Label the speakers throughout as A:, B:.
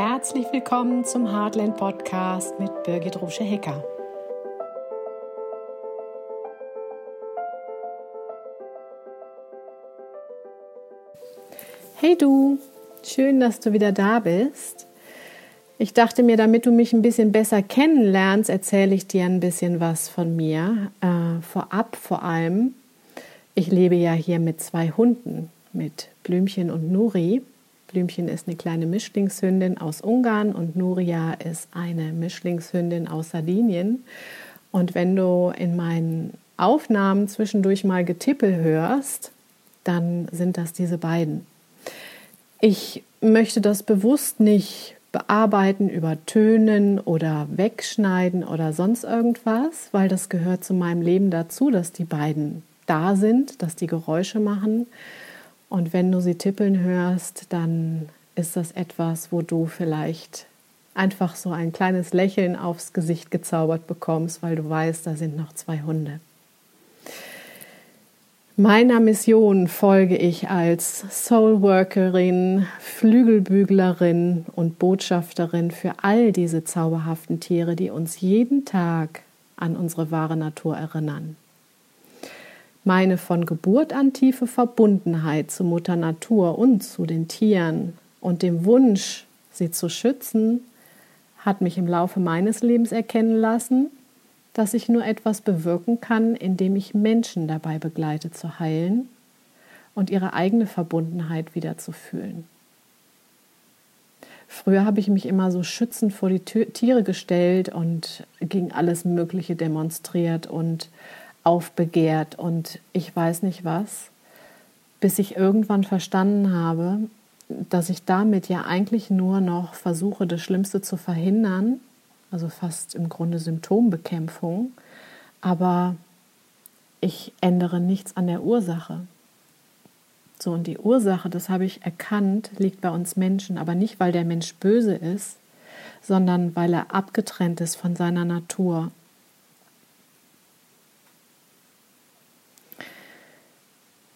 A: Herzlich willkommen zum Heartland Podcast mit Birgit Rusche-Hecker. Hey du, schön, dass du wieder da bist. Ich dachte mir, damit du mich ein bisschen besser kennenlernst, erzähle ich dir ein bisschen was von mir. Äh, vorab vor allem, ich lebe ja hier mit zwei Hunden, mit Blümchen und Nuri. Blümchen ist eine kleine Mischlingshündin aus Ungarn und Nuria ist eine Mischlingshündin aus Sardinien. Und wenn du in meinen Aufnahmen zwischendurch mal Getippel hörst, dann sind das diese beiden. Ich möchte das bewusst nicht bearbeiten, übertönen oder wegschneiden oder sonst irgendwas, weil das gehört zu meinem Leben dazu, dass die beiden da sind, dass die Geräusche machen. Und wenn du sie tippeln hörst, dann ist das etwas, wo du vielleicht einfach so ein kleines Lächeln aufs Gesicht gezaubert bekommst, weil du weißt, da sind noch zwei Hunde. Meiner Mission folge ich als Soulworkerin, Flügelbüglerin und Botschafterin für all diese zauberhaften Tiere, die uns jeden Tag an unsere wahre Natur erinnern. Meine von Geburt an tiefe Verbundenheit zu Mutter Natur und zu den Tieren und dem Wunsch, sie zu schützen, hat mich im Laufe meines Lebens erkennen lassen, dass ich nur etwas bewirken kann, indem ich Menschen dabei begleite zu heilen und ihre eigene Verbundenheit wieder zu fühlen. Früher habe ich mich immer so schützend vor die Tiere gestellt und gegen alles Mögliche demonstriert und aufbegehrt und ich weiß nicht was, bis ich irgendwann verstanden habe, dass ich damit ja eigentlich nur noch versuche, das Schlimmste zu verhindern also fast im Grunde Symptombekämpfung, aber ich ändere nichts an der Ursache. So, und die Ursache, das habe ich erkannt, liegt bei uns Menschen, aber nicht, weil der Mensch böse ist, sondern weil er abgetrennt ist von seiner Natur.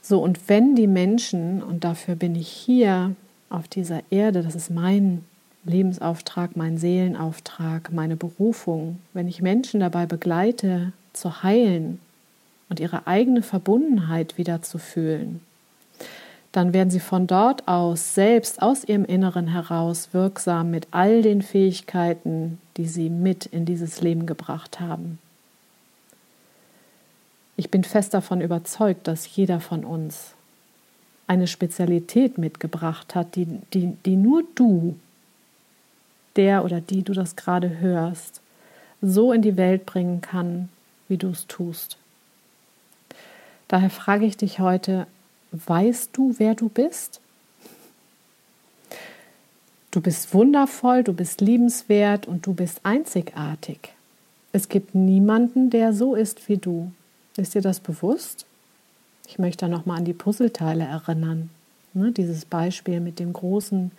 A: So, und wenn die Menschen, und dafür bin ich hier auf dieser Erde, das ist mein Lebensauftrag, mein Seelenauftrag, meine Berufung, wenn ich Menschen dabei begleite, zu heilen und ihre eigene Verbundenheit wieder zu fühlen, dann werden sie von dort aus selbst aus ihrem Inneren heraus wirksam mit all den Fähigkeiten, die sie mit in dieses Leben gebracht haben. Ich bin fest davon überzeugt, dass jeder von uns eine Spezialität mitgebracht hat, die, die, die nur du der oder die du das gerade hörst, so in die Welt bringen kann, wie du es tust. Daher frage ich dich heute, weißt du, wer du bist? Du bist wundervoll, du bist liebenswert und du bist einzigartig. Es gibt niemanden, der so ist wie du. Ist dir das bewusst? Ich möchte noch mal an die Puzzleteile erinnern. Ne, dieses Beispiel mit dem großen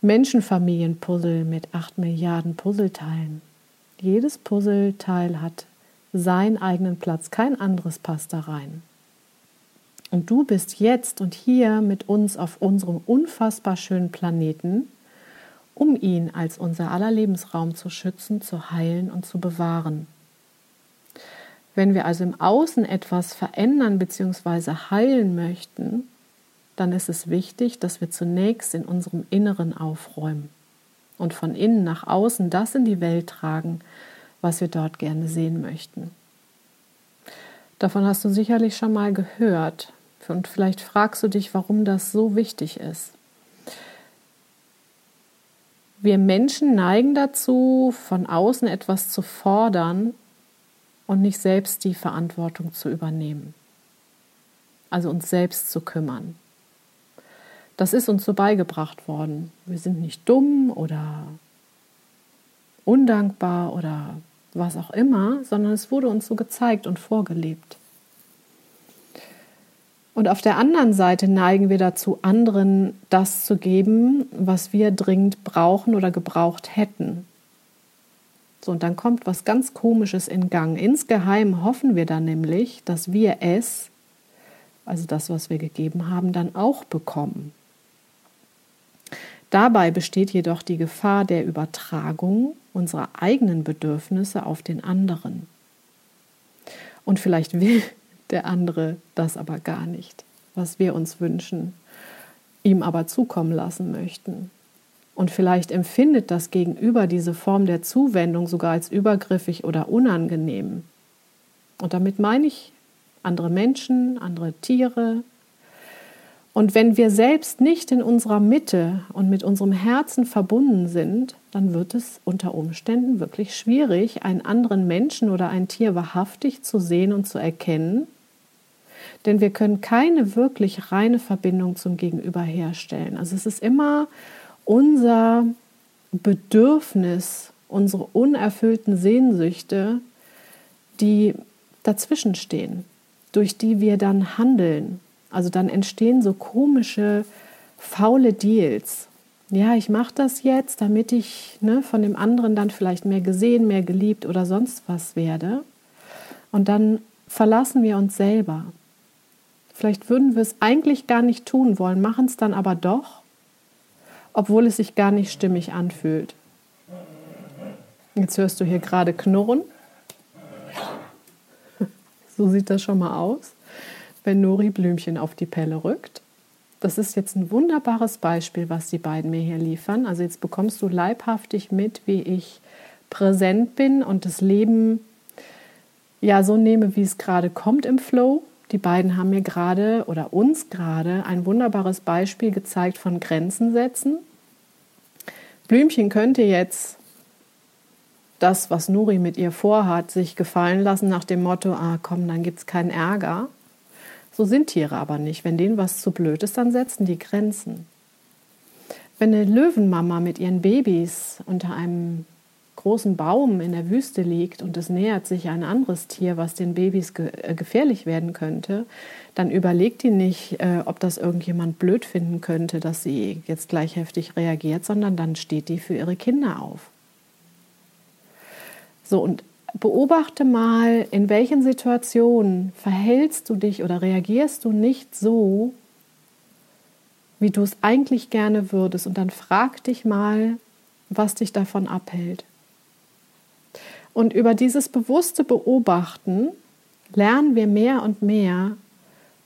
A: Menschenfamilienpuzzle mit acht Milliarden Puzzleteilen. Jedes Puzzleteil hat seinen eigenen Platz, kein anderes passt da rein. Und du bist jetzt und hier mit uns auf unserem unfassbar schönen Planeten, um ihn als unser aller Lebensraum zu schützen, zu heilen und zu bewahren. Wenn wir also im Außen etwas verändern bzw. heilen möchten, dann ist es wichtig, dass wir zunächst in unserem Inneren aufräumen und von innen nach außen das in die Welt tragen, was wir dort gerne sehen möchten. Davon hast du sicherlich schon mal gehört und vielleicht fragst du dich, warum das so wichtig ist. Wir Menschen neigen dazu, von außen etwas zu fordern und nicht selbst die Verantwortung zu übernehmen. Also uns selbst zu kümmern. Das ist uns so beigebracht worden. Wir sind nicht dumm oder undankbar oder was auch immer, sondern es wurde uns so gezeigt und vorgelebt. Und auf der anderen Seite neigen wir dazu, anderen das zu geben, was wir dringend brauchen oder gebraucht hätten. So, und dann kommt was ganz Komisches in Gang. Insgeheim hoffen wir dann nämlich, dass wir es, also das, was wir gegeben haben, dann auch bekommen. Dabei besteht jedoch die Gefahr der Übertragung unserer eigenen Bedürfnisse auf den anderen. Und vielleicht will der andere das aber gar nicht, was wir uns wünschen, ihm aber zukommen lassen möchten. Und vielleicht empfindet das Gegenüber diese Form der Zuwendung sogar als übergriffig oder unangenehm. Und damit meine ich andere Menschen, andere Tiere. Und wenn wir selbst nicht in unserer Mitte und mit unserem Herzen verbunden sind, dann wird es unter Umständen wirklich schwierig, einen anderen Menschen oder ein Tier wahrhaftig zu sehen und zu erkennen. Denn wir können keine wirklich reine Verbindung zum Gegenüber herstellen. Also es ist immer unser Bedürfnis, unsere unerfüllten Sehnsüchte, die dazwischen stehen, durch die wir dann handeln. Also dann entstehen so komische, faule Deals. Ja, ich mache das jetzt, damit ich ne, von dem anderen dann vielleicht mehr gesehen, mehr geliebt oder sonst was werde. Und dann verlassen wir uns selber. Vielleicht würden wir es eigentlich gar nicht tun wollen, machen es dann aber doch, obwohl es sich gar nicht stimmig anfühlt. Jetzt hörst du hier gerade Knurren. So sieht das schon mal aus, wenn Nori Blümchen auf die Pelle rückt. Das ist jetzt ein wunderbares Beispiel, was die beiden mir hier liefern. Also jetzt bekommst du leibhaftig mit, wie ich präsent bin und das Leben ja so nehme, wie es gerade kommt im Flow. Die beiden haben mir gerade oder uns gerade ein wunderbares Beispiel gezeigt von Grenzen setzen. Blümchen könnte jetzt das, was Nuri mit ihr vorhat, sich gefallen lassen nach dem Motto, ah komm, dann gibt es keinen Ärger. So sind Tiere aber nicht. Wenn denen was zu blöd ist, dann setzen die Grenzen. Wenn eine Löwenmama mit ihren Babys unter einem großen Baum in der Wüste liegt und es nähert sich ein anderes Tier, was den Babys ge äh, gefährlich werden könnte, dann überlegt die nicht, äh, ob das irgendjemand blöd finden könnte, dass sie jetzt gleich heftig reagiert, sondern dann steht die für ihre Kinder auf. So, und beobachte mal, in welchen Situationen verhältst du dich oder reagierst du nicht so, wie du es eigentlich gerne würdest. Und dann frag dich mal, was dich davon abhält. Und über dieses bewusste Beobachten lernen wir mehr und mehr,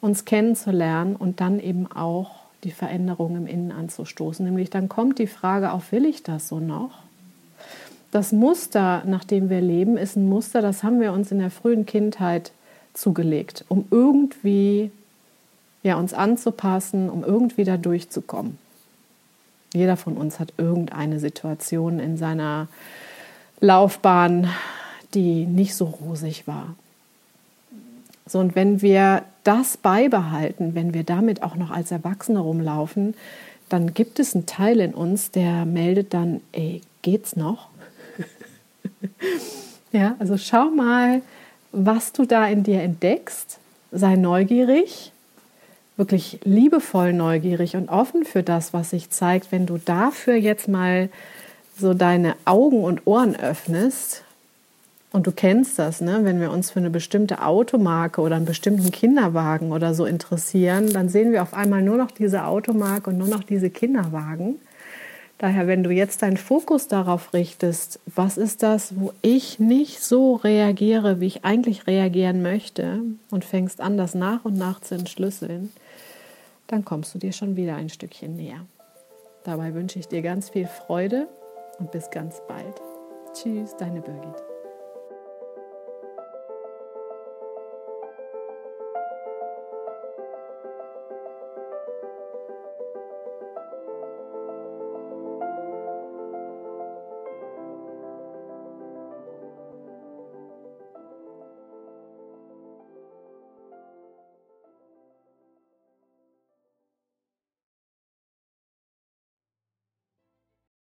A: uns kennenzulernen und dann eben auch die Veränderung im Innen anzustoßen. Nämlich dann kommt die Frage auf, will ich das so noch? das Muster, nach dem wir leben, ist ein Muster, das haben wir uns in der frühen Kindheit zugelegt, um irgendwie ja, uns anzupassen, um irgendwie da durchzukommen. Jeder von uns hat irgendeine Situation in seiner Laufbahn, die nicht so rosig war. So, und wenn wir das beibehalten, wenn wir damit auch noch als Erwachsene rumlaufen, dann gibt es einen Teil in uns, der meldet dann, ey, geht's noch? ja, also schau mal, was du da in dir entdeckst. Sei neugierig, wirklich liebevoll neugierig und offen für das, was sich zeigt. Wenn du dafür jetzt mal so deine Augen und Ohren öffnest, und du kennst das, ne? wenn wir uns für eine bestimmte Automarke oder einen bestimmten Kinderwagen oder so interessieren, dann sehen wir auf einmal nur noch diese Automarke und nur noch diese Kinderwagen. Daher, wenn du jetzt deinen Fokus darauf richtest, was ist das, wo ich nicht so reagiere, wie ich eigentlich reagieren möchte, und fängst an, das nach und nach zu entschlüsseln, dann kommst du dir schon wieder ein Stückchen näher. Dabei wünsche ich dir ganz viel Freude und bis ganz bald. Tschüss, deine Birgit.